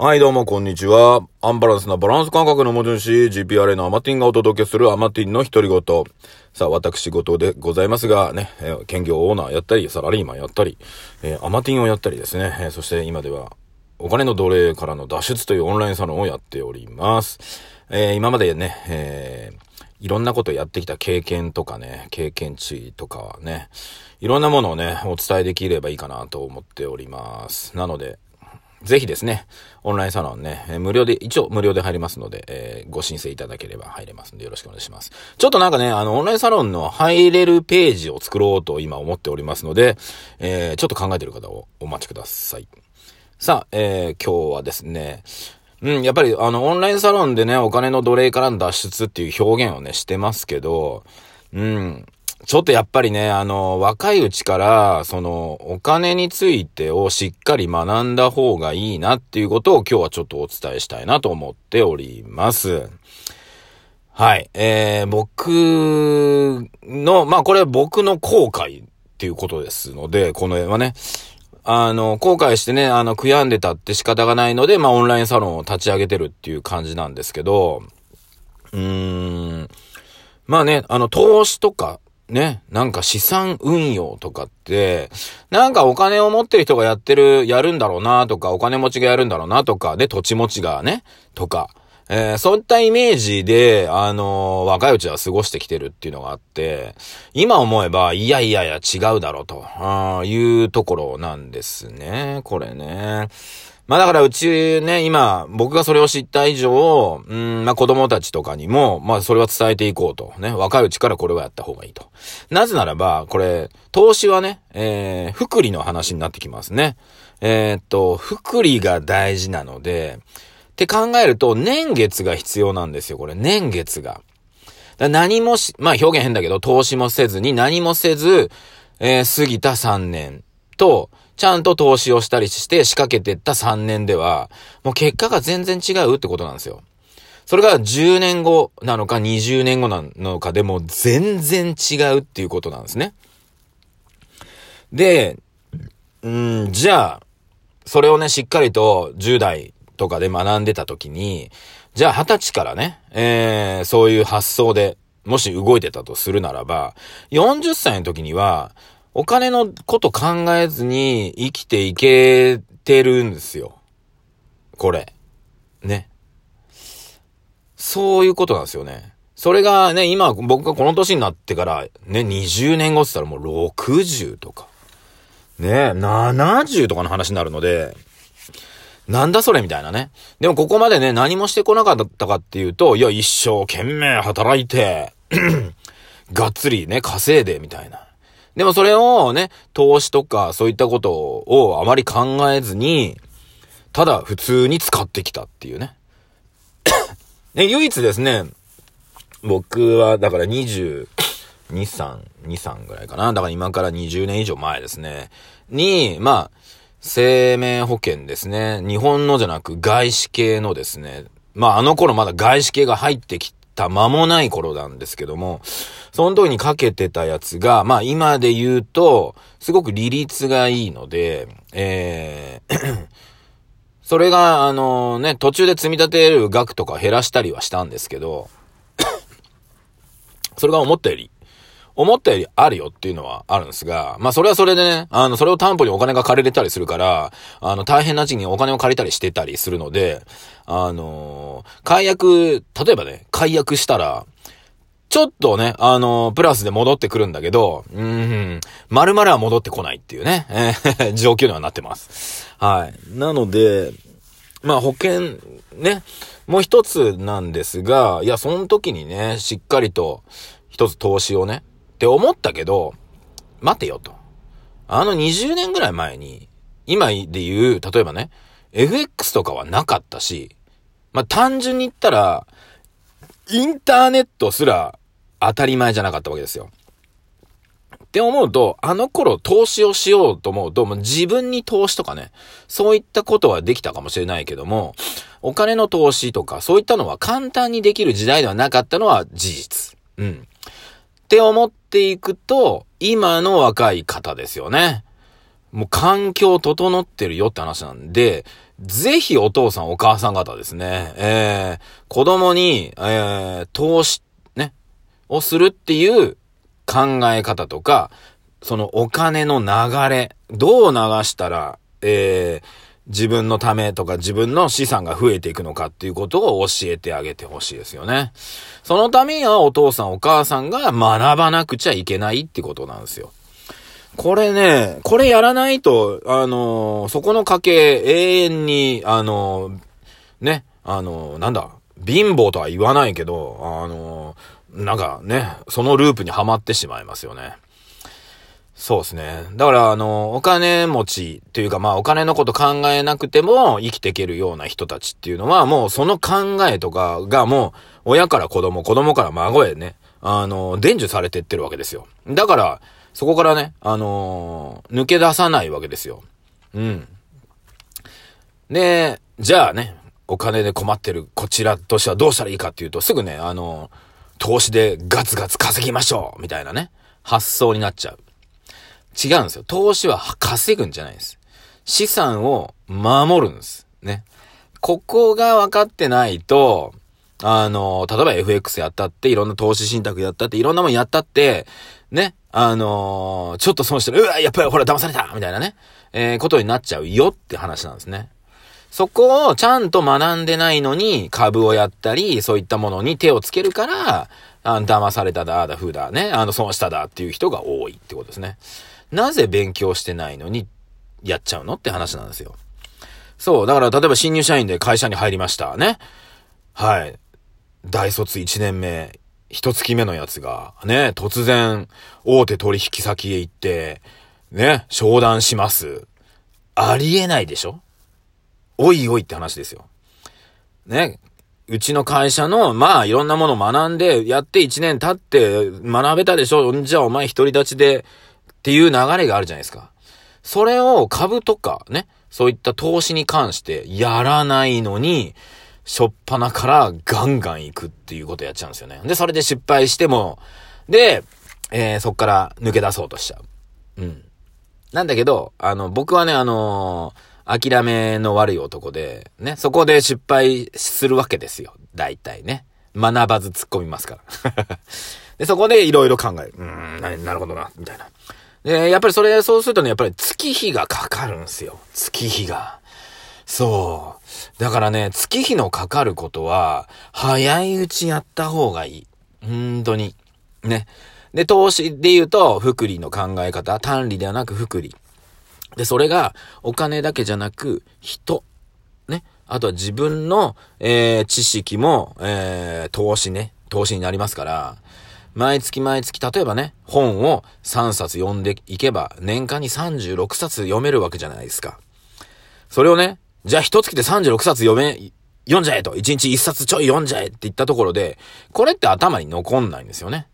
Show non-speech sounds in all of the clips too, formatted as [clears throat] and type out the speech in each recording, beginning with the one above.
はい、どうも、こんにちは。アンバランスなバランス感覚の持ち主、GPRA のアマティンがお届けするアマティンの独り言。さあ、私事でございますが、ね、えー兼業オーナーやったり、サラリーマンやったり、えーアマティンをやったりですね、えーそして今では、お金の奴隷からの脱出というオンラインサロンをやっております。えー今までね、えーいろんなことやってきた経験とかね、経験値とかはね、いろんなものをね、お伝えできればいいかなと思っております。なので、ぜひですね、オンラインサロンね、え無料で、一応無料で入りますので、えーご申請いただければ入れますのでよろしくお願いします。ちょっとなんかね、あの、オンラインサロンの入れるページを作ろうと今思っておりますので、えーちょっと考えてる方をお待ちください。さあ、えー今日はですね、うん、やっぱりあの、オンラインサロンでね、お金の奴隷からの脱出っていう表現をね、してますけど、うん、ちょっとやっぱりね、あの、若いうちから、その、お金についてをしっかり学んだ方がいいなっていうことを今日はちょっとお伝えしたいなと思っております。はい。えー、僕の、まあこれは僕の後悔っていうことですので、この絵はね、あの、後悔してね、あの、悔やんでたって仕方がないので、まあオンラインサロンを立ち上げてるっていう感じなんですけど、うーん、まあね、あの、投資とか、ね、なんか資産運用とかって、なんかお金を持ってる人がやってる、やるんだろうなとか、お金持ちがやるんだろうなとか、で、土地持ちがね、とか、えーそういったイメージで、あのー若いうちは過ごしてきてるっていうのがあって、今思えば、いやいやいや違うだろうと、あいうところなんですね、これね。まあだからうちね、今、僕がそれを知った以上、うん、まあ子供たちとかにも、まあそれは伝えていこうと。ね、若いうちからこれはやった方がいいと。なぜならば、これ、投資はね、えー、福利の話になってきますね。えーっと、福利が大事なので、って考えると、年月が必要なんですよ、これ、年月が。何もし、まあ表現変だけど、投資もせずに何もせず、えー過ぎた3年と、ちゃんと投資をしたりして仕掛けてった3年では、もう結果が全然違うってことなんですよ。それが10年後なのか20年後なのかでも全然違うっていうことなんですね。で、ん、じゃあ、それをね、しっかりと10代とかで学んでた時に、じゃあ20歳からね、えー、そういう発想で、もし動いてたとするならば、40歳の時には、お金のこと考えずに生きていけてるんですよ。これ。ね。そういうことなんですよね。それがね、今僕がこの年になってから、ね、20年後って言ったらもう60とか。ね、70とかの話になるので、なんだそれみたいなね。でもここまでね、何もしてこなかったかっていうと、いや、一生懸命働いて、[clears throat] がっつりね、稼いで、みたいな。でもそれをね、投資とかそういったことをあまり考えずに、ただ普通に使ってきたっていうね。[coughs] ね唯一ですね、僕はだから22、3、2、3ぐらいかな。だから今から20年以上前ですね。に、まあ、生命保険ですね。日本のじゃなく外資系のですね。まああの頃まだ外資系が入ってきた間もない頃なんですけども、その時にかけてたやつが、まあ今で言うと、すごく利率がいいので、えー [clears throat] それが、あのね、途中で積み立てる額とか減らしたりはしたんですけど、[clears throat] それが思ったより、思ったよりあるよっていうのはあるんですが、まあそれはそれでね、あの、それを担保にお金が借りれたりするから、あの、大変な時期にお金を借りたりしてたりするので、あのー解約、例えばね、解約したら、ちょっとね、あのープラスで戻ってくるんだけど、うーん、丸々は戻ってこないっていうね、えー状況にはなってます。はい。なので、まあ保険、ね、もう一つなんですが、いや、その時にね、しっかりと一つ投資をね、って思ったけど、待てよと。あの20年ぐらい前に、今で言う、例えばね、FX とかはなかったし、まあ単純に言ったら、インターネットすら当たり前じゃなかったわけですよ。って思うと、あの頃投資をしようと思うと、もう自分に投資とかね、そういったことはできたかもしれないけども、お金の投資とか、そういったのは簡単にできる時代ではなかったのは事実。うん。って思っていくと、今の若い方ですよね。もう環境整ってるよって話なんで、ぜひお父さんお母さん方ですね、えー、子供に、えー、投資、ね、をするっていう考え方とか、そのお金の流れ、どう流したら、えー、自分のためとか自分の資産が増えていくのかっていうことを教えてあげてほしいですよね。そのためにはお父さんお母さんが学ばなくちゃいけないってことなんですよ。これね、これやらないと、あのー、そこの家系永遠に、あのー、ね、あのー、なんだ、貧乏とは言わないけど、あのなんかね、そのループにはまってしまいますよね。そうですね。だから、あの、お金持ちというか、まあ、お金のこと考えなくても生きていけるような人たちっていうのは、もうその考えとかがもう、親から子供、子供から孫へね、あの、伝授されてってるわけですよ。だから、そこからね、あのー、抜け出さないわけですよ。うん。で、じゃあね、お金で困ってるこちらとしてはどうしたらいいかっていうと、すぐね、あのー、投資でガツガツ稼ぎましょうみたいなね、発想になっちゃう。違うんですよ。投資は稼ぐんじゃないです。資産を守るんです。ね。ここが分かってないと、あの、例えば FX やったって、いろんな投資信託やったって、いろんなもんやったって、ね、あのー、ちょっと損してる、うわ、やっぱりほら騙されたみたいなね、えー、ことになっちゃうよって話なんですね。そこをちゃんと学んでないのに株をやったり、そういったものに手をつけるから、あ騙されただ、あだ、ふだ、ね、あの、損しただっていう人が多いってことですね。なぜ勉強してないのにやっちゃうのって話なんですよ。そう、だから例えば新入社員で会社に入りました。ね。はい。大卒1年目、一月目のやつが、ね、突然、大手取引先へ行って、ね、商談します。ありえないでしょ？おいおいって話ですよ。ね、うちの会社の、まあ、いろんなものを学んで、やって1年経って学べたでしょ？じゃあお前独り立ちで、っていう流れがあるじゃないですか。それを株とかね、そういった投資に関してやらないのに、しょっぱなからガンガン行くっていうことやっちゃうんですよね。で、それで失敗しても、で、えー、そっから抜け出そうとしちゃう。うん。なんだけど、あの、僕はね、あのー、諦めの悪い男で、ね、そこで失敗するわけですよ。大体ね。学ばず突っ込みますから。[laughs] で、そこでいろいろ考える。うーん、なるほどな、みたいな。で、やっぱりそれ、そうするとね、やっぱり月日がかかるんですよ。月日が。そう。だからね、月日のかかることは、早いうちやった方がいい。本当に。ね。で、投資で言うと、福利の考え方、単利ではなく福利。で、それが、お金だけじゃなく、人。ね。あとは自分の、えー、知識も、えー、投資ね。投資になりますから、毎月毎月、例えばね、本を3冊読んでいけば、年間に36冊読めるわけじゃないですか。それをね、じゃあ一月で36冊読め、読んじゃえと、1日1冊ちょい読んじゃえって言ったところで、これって頭に残んないんですよね。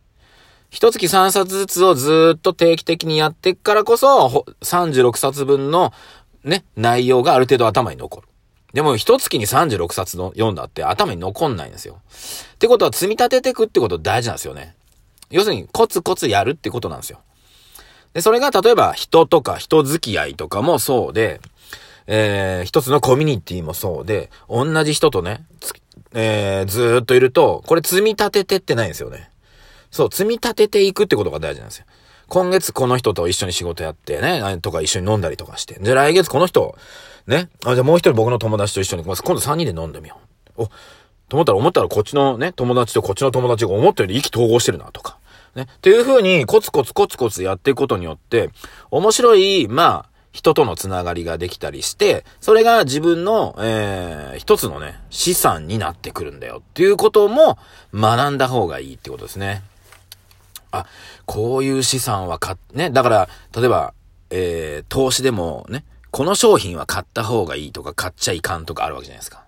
一月3冊ずつをずっと定期的にやってからこそ、36冊分のね、内容がある程度頭に残る。でも、一月に36冊の読んだって頭に残んないんですよ。ってことは積み立てていくってこと大事なんですよね。要するにコツコツやるってことなんですよ。で、それが例えば人とか人付き合いとかもそうで、えー、一つのコミュニティもそうで、同じ人とね、えー、ずっといると、これ積み立ててってないんですよね。そう、積み立てていくってことが大事なんですよ。今月この人と一緒に仕事やってね、とか一緒に飲んだりとかして。じゃあ来月この人、ね、あ、じゃあもう一人僕の友達と一緒に、ま今度3人で飲んでみよう。お、と思ったら思ったらこっちのね、友達とこっちの友達が思ったより意気投合してるなとか。ね。っていう風にコツコツコツコツやっていくことによって、面白い、まあ、人とのつながりができたりして、それが自分の、えー、一つのね、資産になってくるんだよっていうことも学んだ方がいいってことですね。あ、こういう資産は買っ、ね、だから、例えば、えー、投資でもね、この商品は買った方がいいとか買っちゃいかんとかあるわけじゃないですか。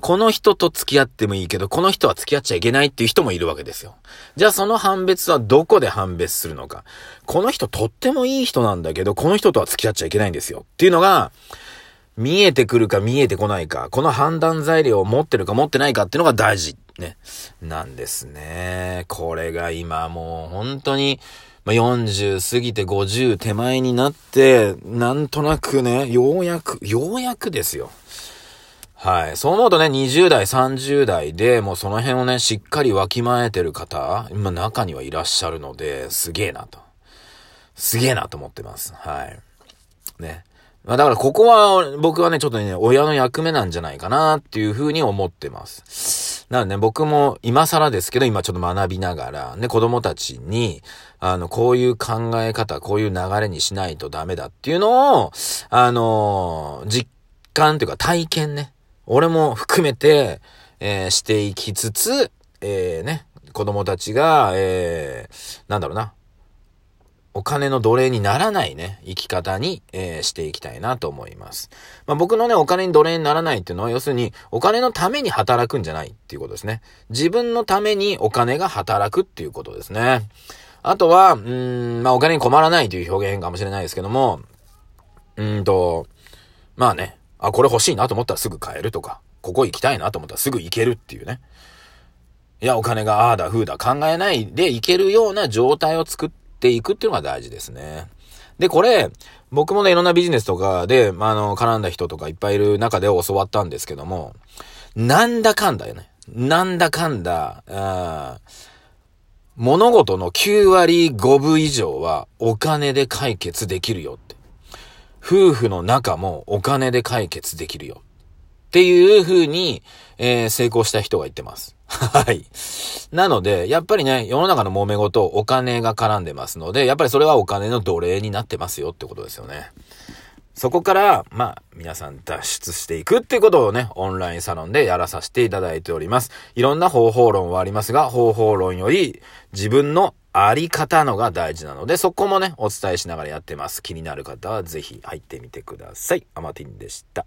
この人と付き合ってもいいけど、この人は付き合っちゃいけないっていう人もいるわけですよ。じゃあその判別はどこで判別するのか。この人とってもいい人なんだけど、この人とは付き合っちゃいけないんですよ。っていうのが、見えてくるか見えてこないか、この判断材料を持ってるか持ってないかっていうのが大事。ね。なんですね。これが今もう本当に、ま、40過ぎて50手前になって、なんとなくね、ようやく、ようやくですよ。はい。そう思うとね、20代、30代でもうその辺をね、しっかりわきまえてる方、今中にはいらっしゃるので、すげえなと。すげえなと思ってます。はい。ね。まあだからここは僕はね、ちょっとね、親の役目なんじゃないかなっていうふうに思ってます。なのでね、僕も今更ですけど、今ちょっと学びながら、ね、子供たちに、あの、こういう考え方、こういう流れにしないとダメだっていうのを、あのー、実感というか体験ね、俺も含めて、えー、していきつつ、えー、ね、子供たちが、えー、なんだろうな、お金の奴隷にならないね、生き方に、えー、していきたいなと思います。まあ、僕のね、お金に奴隷にならないっていうのは、要するに、お金のために働くんじゃないっていうことですね。自分のためにお金が働くっていうことですね。あとは、うん、まあ、お金に困らないという表現かもしれないですけども、うんと、まあね、あ、これ欲しいなと思ったらすぐ買えるとか、ここ行きたいなと思ったらすぐ行けるっていうね。いや、お金がああだ、ふうだ考えないで行けるような状態を作って、いくっていうのが大事ですね。で、これ、僕もね、いろんなビジネスとかで、まあ、あの、絡んだ人とかいっぱいいる中で教わったんですけども、なんだかんだよね。なんだかんだ、あ物事の9割5分以上はお金で解決できるよ。夫婦の中もお金で解決できるよ。っていう風に、えー、成功した人が言ってます。[laughs] はい。なので、やっぱりね、世の中の揉め事、お金が絡んでますので、やっぱりそれはお金の奴隷になってますよってことですよね。そこから、まあ、皆さん脱出していくってことをね、オンラインサロンでやらさせていただいております。いろんな方法論はありますが、方法論より自分のあり方のが大事なので、そこもね、お伝えしながらやってます。気になる方はぜひ入ってみてください。アマティンでした。